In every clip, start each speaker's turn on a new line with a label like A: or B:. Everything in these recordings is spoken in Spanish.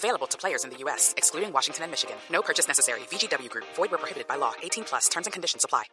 A: Available to players in the U.S., excluding Washington and Michigan. No purchase necessary. VGW Group. Void where prohibited by law. 18 plus. Terms and conditions apply.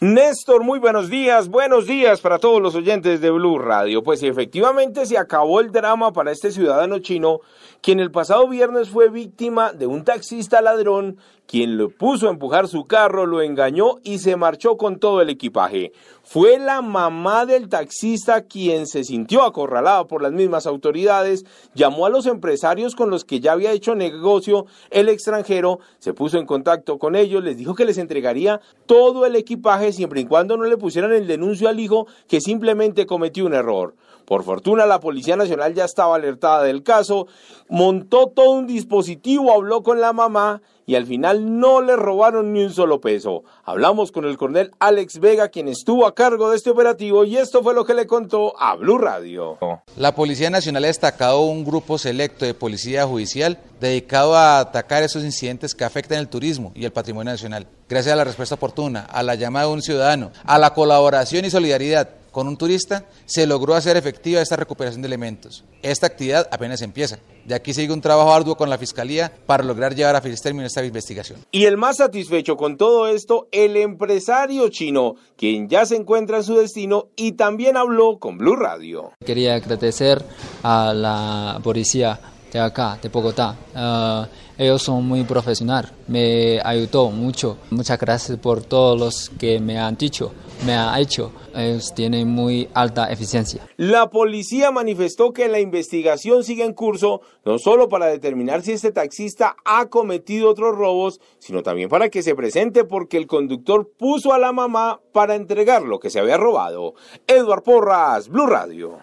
B: Néstor, muy buenos días, buenos días para todos los oyentes de Blue Radio. Pues efectivamente se acabó el drama para este ciudadano chino, quien el pasado viernes fue víctima de un taxista ladrón, quien lo puso a empujar su carro, lo engañó y se marchó con todo el equipaje. Fue la mamá del taxista quien se sintió acorralada por las mismas autoridades, llamó a los empresarios con los que ya había hecho negocio el extranjero, se puso en contacto con ellos, les dijo que les entregaría todo el equipaje siempre y cuando no le pusieran el denuncio al hijo que simplemente cometió un error. Por fortuna la Policía Nacional ya estaba alertada del caso, montó todo un dispositivo, habló con la mamá y al final no le robaron ni un solo peso. Hablamos con el coronel Alex Vega, quien estuvo a cargo de este operativo y esto fue lo que le contó a Blue Radio.
C: La Policía Nacional ha destacado un grupo selecto de policía judicial dedicado a atacar esos incidentes que afectan el turismo y el patrimonio nacional. Gracias a la respuesta oportuna, a la llamada de un ciudadano, a la colaboración y solidaridad con un turista, se logró hacer efectiva esta recuperación de elementos. Esta actividad apenas empieza. De aquí sigue un trabajo arduo con la Fiscalía para lograr llevar a feliz término esta investigación.
B: Y el más satisfecho con todo esto, el empresario chino, quien ya se encuentra en su destino y también habló con Blue Radio.
D: Quería agradecer a la policía de acá, de Bogotá. Uh, ellos son muy profesionales, me ayudó mucho. Muchas gracias por todos los que me han dicho, me han hecho. Ellos tienen muy alta eficiencia.
B: La policía manifestó que la investigación sigue en curso, no solo para determinar si este taxista ha cometido otros robos, sino también para que se presente porque el conductor puso a la mamá para entregar lo que se había robado. Edward Porras, Blue Radio.